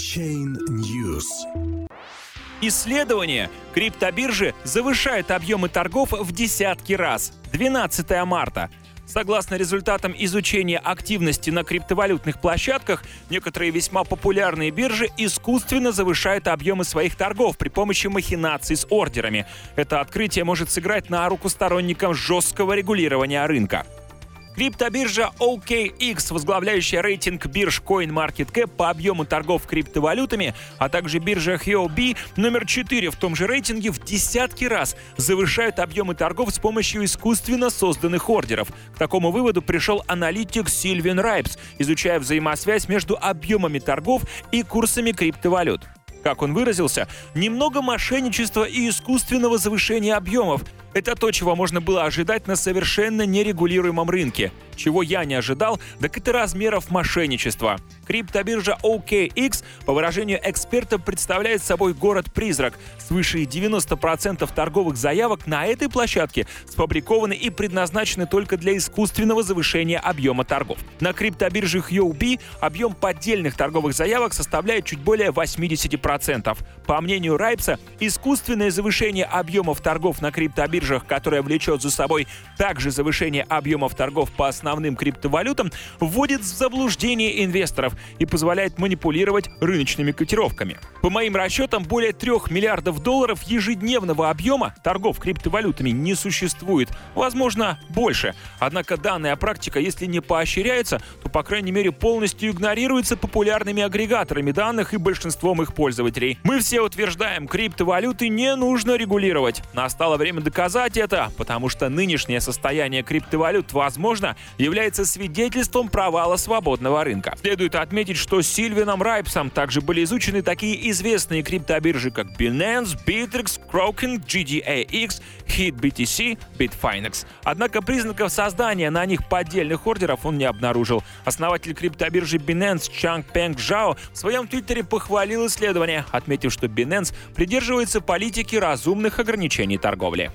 Chain News. Исследование. Криптобиржи завышают объемы торгов в десятки раз. 12 марта. Согласно результатам изучения активности на криптовалютных площадках, некоторые весьма популярные биржи искусственно завышают объемы своих торгов при помощи махинаций с ордерами. Это открытие может сыграть на руку сторонникам жесткого регулирования рынка. Криптобиржа OKX, возглавляющая рейтинг бирж CoinMarketCap по объему торгов криптовалютами, а также биржа Huobi, номер 4 в том же рейтинге в десятки раз завышают объемы торгов с помощью искусственно созданных ордеров. К такому выводу пришел аналитик Сильвин Райпс, изучая взаимосвязь между объемами торгов и курсами криптовалют. Как он выразился, немного мошенничества и искусственного завышения объемов. Это то, чего можно было ожидать на совершенно нерегулируемом рынке. Чего я не ожидал, так это размеров мошенничества. Криптобиржа OKX, по выражению экспертов, представляет собой город-призрак. Свыше 90% торговых заявок на этой площадке сфабрикованы и предназначены только для искусственного завышения объема торгов. На криптобирже Huobi объем поддельных торговых заявок составляет чуть более 80%. По мнению Райпса, искусственное завышение объемов торгов на криптобиржах, которое влечет за собой также завышение объемов торгов по основным криптовалютам, вводит в заблуждение инвесторов и позволяет манипулировать рыночными котировками. По моим расчетам, более 3 миллиардов долларов ежедневного объема торгов криптовалютами не существует. Возможно, больше. Однако данная практика, если не поощряется, то, по крайней мере, полностью игнорируется популярными агрегаторами данных и большинством их пользователей. Мы все утверждаем, криптовалюты не нужно регулировать. Настало время доказать это, потому что нынешнее состояние криптовалют, возможно, является свидетельством провала свободного рынка. Следует отметить, что Сильвином Райпсом также были изучены такие известные криптобиржи, как Binance, Bittrex, Kraken, GDAX, HitBTC, Bitfinex. Однако признаков создания на них поддельных ордеров он не обнаружил. Основатель криптобиржи Binance Чанг Пенг Жао в своем твиттере похвалил исследование, отметив, что Binance придерживается политики разумных ограничений торговли.